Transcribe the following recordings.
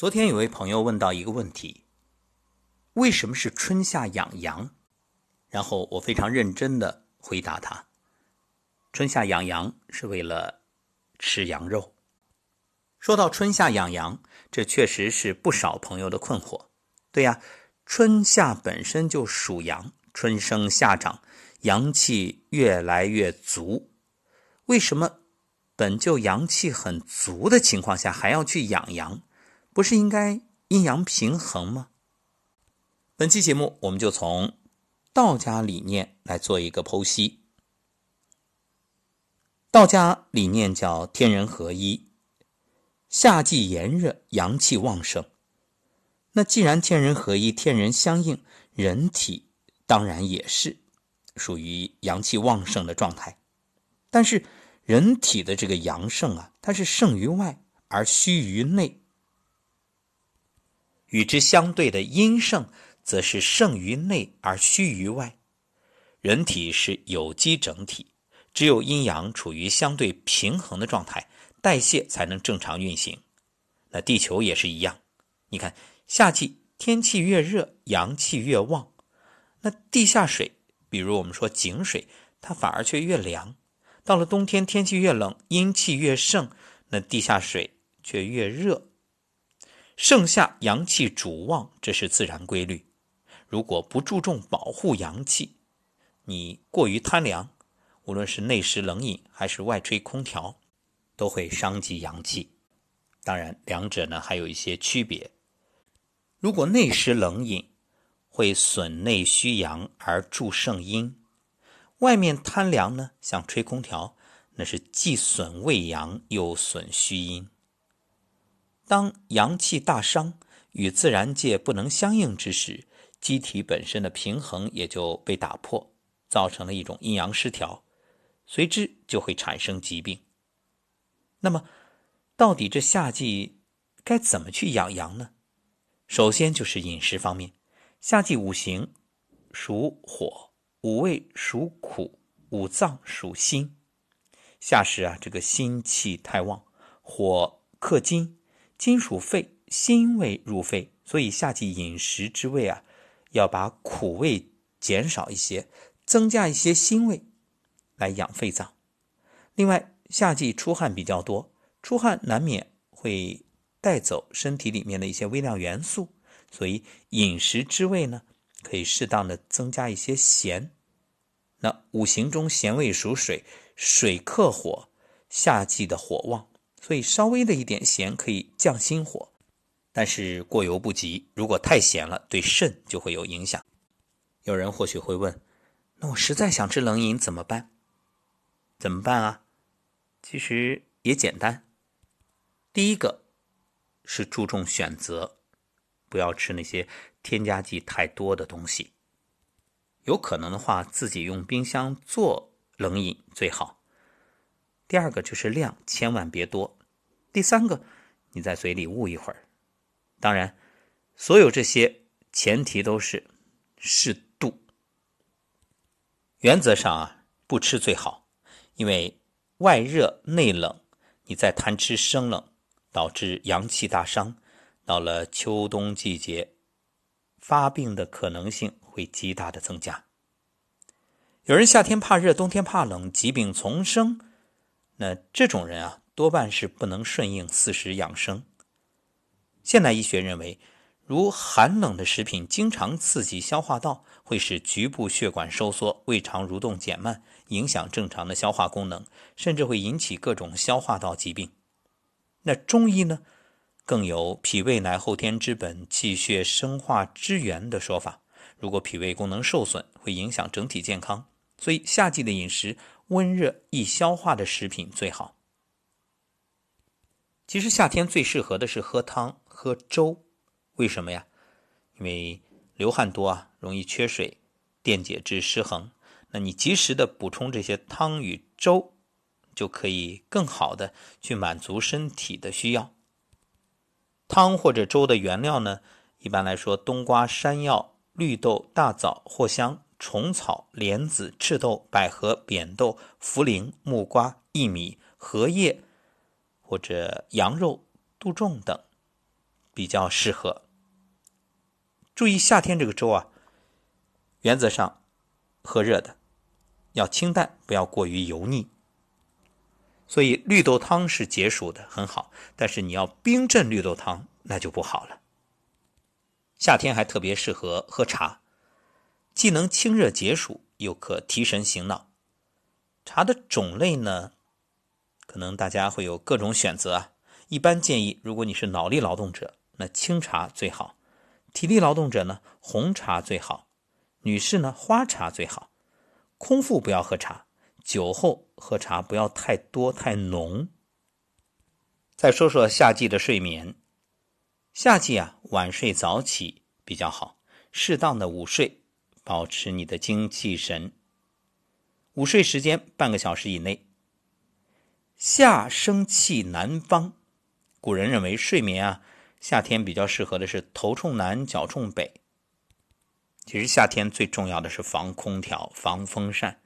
昨天有位朋友问到一个问题：为什么是春夏养羊？然后我非常认真的回答他：春夏养羊是为了吃羊肉。说到春夏养羊，这确实是不少朋友的困惑。对呀，春夏本身就属阳，春生夏长，阳气越来越足。为什么本就阳气很足的情况下还要去养羊？不是应该阴阳平衡吗？本期节目我们就从道家理念来做一个剖析。道家理念叫天人合一，夏季炎热，阳气旺盛。那既然天人合一，天人相应，人体当然也是属于阳气旺盛的状态。但是人体的这个阳盛啊，它是盛于外而虚于内；与之相对的阴盛，则是盛于内而虚于外。人体是有机整体，只有阴阳处于相对平衡的状态，代谢才能正常运行。那地球也是一样，你看。夏季天气越热，阳气越旺，那地下水，比如我们说井水，它反而却越凉。到了冬天，天气越冷，阴气越盛，那地下水却越热。盛夏阳气主旺，这是自然规律。如果不注重保护阳气，你过于贪凉，无论是内食冷饮还是外吹空调，都会伤及阳气。当然，两者呢还有一些区别。如果内食冷饮，会损内虚阳而助盛阴；外面贪凉呢，像吹空调，那是既损胃阳又损虚阴。当阳气大伤，与自然界不能相应之时，机体本身的平衡也就被打破，造成了一种阴阳失调，随之就会产生疾病。那么，到底这夏季该怎么去养阳呢？首先就是饮食方面，夏季五行属火，五味属苦，五脏属辛。夏时啊，这个心气太旺，火克金，金属肺，辛味入肺，所以夏季饮食之味啊，要把苦味减少一些，增加一些辛味，来养肺脏。另外，夏季出汗比较多，出汗难免会。带走身体里面的一些微量元素，所以饮食之味呢，可以适当的增加一些咸。那五行中咸味属水，水克火，夏季的火旺，所以稍微的一点咸可以降心火，但是过犹不及。如果太咸了，对肾就会有影响。有人或许会问，那我实在想吃冷饮怎么办？怎么办啊？其实也简单，第一个。是注重选择，不要吃那些添加剂太多的东西。有可能的话，自己用冰箱做冷饮最好。第二个就是量，千万别多。第三个，你在嘴里捂一会儿。当然，所有这些前提都是适度。原则上啊，不吃最好，因为外热内冷，你再贪吃生冷。导致阳气大伤，到了秋冬季节，发病的可能性会极大的增加。有人夏天怕热，冬天怕冷，疾病丛生，那这种人啊，多半是不能顺应四时养生。现代医学认为，如寒冷的食品经常刺激消化道，会使局部血管收缩，胃肠蠕动减慢，影响正常的消化功能，甚至会引起各种消化道疾病。那中医呢，更有脾胃乃后天之本，气血生化之源的说法。如果脾胃功能受损，会影响整体健康。所以夏季的饮食，温热易消化的食品最好。其实夏天最适合的是喝汤、喝粥。为什么呀？因为流汗多啊，容易缺水，电解质失衡。那你及时的补充这些汤与粥。就可以更好的去满足身体的需要。汤或者粥的原料呢，一般来说，冬瓜、山药、绿豆、大枣、藿香、虫草、莲子、赤豆、百合、扁豆、茯苓、木瓜、薏米、荷叶或者羊肉、杜仲等。比较适合。注意夏天这个粥啊，原则上喝热的，要清淡，不要过于油腻。所以绿豆汤是解暑的，很好。但是你要冰镇绿豆汤，那就不好了。夏天还特别适合喝茶，既能清热解暑，又可提神醒脑。茶的种类呢，可能大家会有各种选择啊。一般建议，如果你是脑力劳动者，那清茶最好。体力劳动者呢，红茶最好；女士呢，花茶最好。空腹不要喝茶，酒后喝茶不要太多太浓。再说说夏季的睡眠，夏季啊，晚睡早起比较好，适当的午睡，保持你的精气神。午睡时间半个小时以内。夏生气南方，古人认为睡眠啊。夏天比较适合的是头冲南，脚冲北。其实夏天最重要的是防空调、防风扇，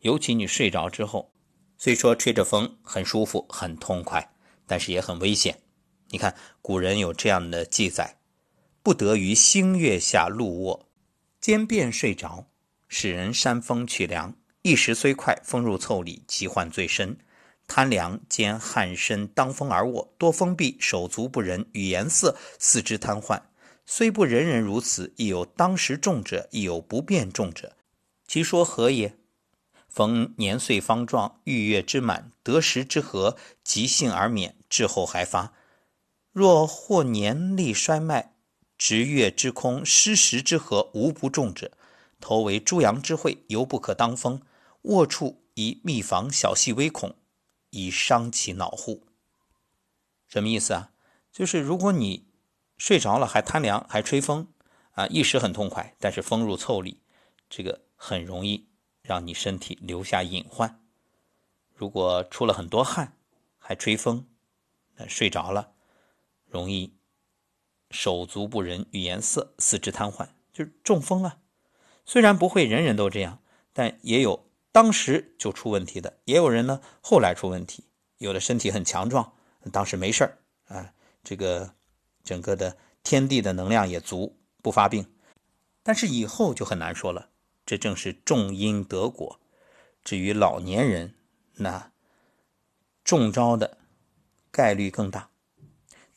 尤其你睡着之后，虽说吹着风很舒服、很痛快，但是也很危险。你看古人有这样的记载：不得于星月下露卧，兼便睡着，使人扇风取凉。一时虽快，风入腠理，疾患最深。贪凉兼汗身当风而卧，多风闭，手足不仁，语言色，四肢瘫痪。虽不人人如此，亦有当时重者，亦有不便重者。其说何也？逢年岁方壮，欲月之满，得时之和，急性而免，滞后还发。若或年力衰迈，值月之空，失时之和，无不重者。头为诸阳之会，犹不可当风。卧处宜密防小细微孔。以伤其脑户，什么意思啊？就是如果你睡着了还贪凉还吹风啊，一时很痛快，但是风入腠理，这个很容易让你身体留下隐患。如果出了很多汗还吹风，那睡着了容易手足不仁、语言色、四肢瘫痪，就是中风啊。虽然不会人人都这样，但也有。当时就出问题的，也有人呢，后来出问题。有的身体很强壮，当时没事儿啊，这个整个的天地的能量也足，不发病。但是以后就很难说了，这正是种因得果。至于老年人，那中招的概率更大。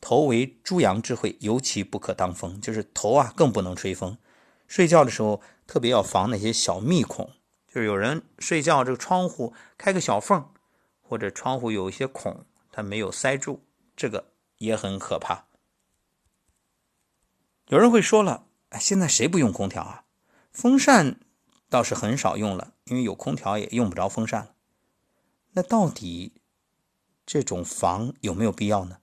头为诸阳之会，尤其不可当风，就是头啊，更不能吹风。睡觉的时候特别要防那些小密孔。就是有人睡觉，这个窗户开个小缝，或者窗户有一些孔，它没有塞住，这个也很可怕。有人会说了，哎，现在谁不用空调啊？风扇倒是很少用了，因为有空调也用不着风扇了。那到底这种防有没有必要呢？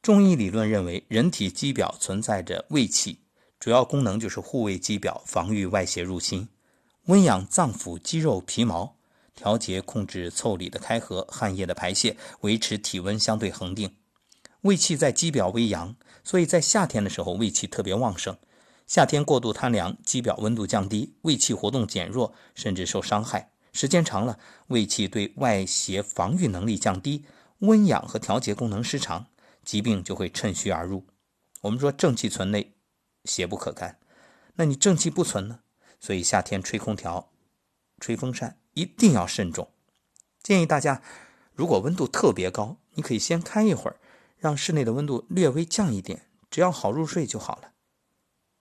中医理论认为，人体肌表存在着胃气，主要功能就是护卫肌表，防御外邪入侵。温养脏腑、肌肉、皮毛，调节、控制腠理的开合、汗液的排泄，维持体温相对恒定。胃气在肌表为阳，所以在夏天的时候胃气特别旺盛。夏天过度贪凉，肌表温度降低，胃气活动减弱，甚至受伤害。时间长了，胃气对外邪防御能力降低，温养和调节功能失常，疾病就会趁虚而入。我们说正气存内，邪不可干。那你正气不存呢？所以夏天吹空调、吹风扇一定要慎重。建议大家，如果温度特别高，你可以先开一会儿，让室内的温度略微降一点，只要好入睡就好了。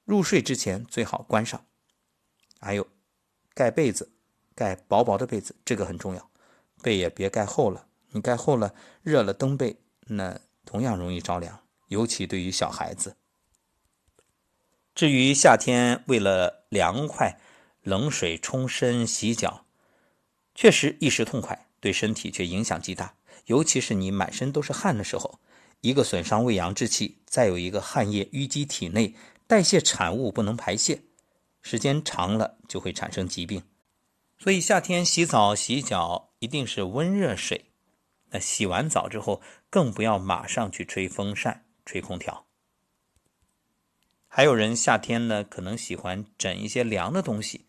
入睡之前最好关上。还有，盖被子，盖薄薄的被子，这个很重要。被也别盖厚了，你盖厚了，热了蹬被，那同样容易着凉，尤其对于小孩子。至于夏天为了凉快，冷水冲身洗脚，确实一时痛快，对身体却影响极大。尤其是你满身都是汗的时候，一个损伤胃阳之气，再有一个汗液淤积体内，代谢产物不能排泄，时间长了就会产生疾病。所以夏天洗澡洗脚一定是温热水，那洗完澡之后更不要马上去吹风扇、吹空调。还有人夏天呢，可能喜欢枕一些凉的东西，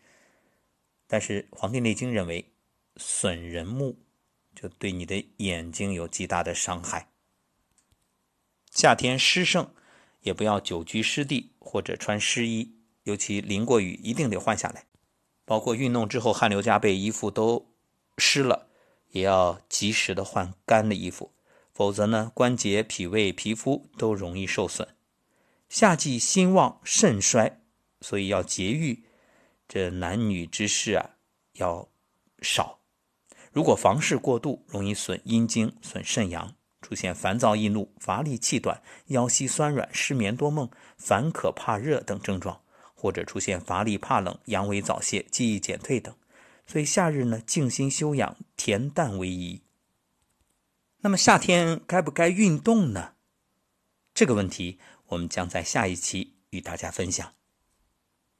但是《黄帝内经》认为损人目，就对你的眼睛有极大的伤害。夏天湿盛，也不要久居湿地或者穿湿衣，尤其淋过雨一定得换下来。包括运动之后汗流浃背，衣服都湿了，也要及时的换干的衣服，否则呢，关节、脾胃、皮肤都容易受损。夏季心旺肾衰，所以要节欲，这男女之事啊要少。如果房事过度，容易损阴经、损肾阳，出现烦躁易怒、乏力气短、腰膝酸软、失眠多梦、烦渴怕热等症状。或者出现乏力、怕冷、阳痿早泄、记忆减退等，所以夏日呢，静心修养，恬淡为宜。那么夏天该不该运动呢？这个问题，我们将在下一期与大家分享。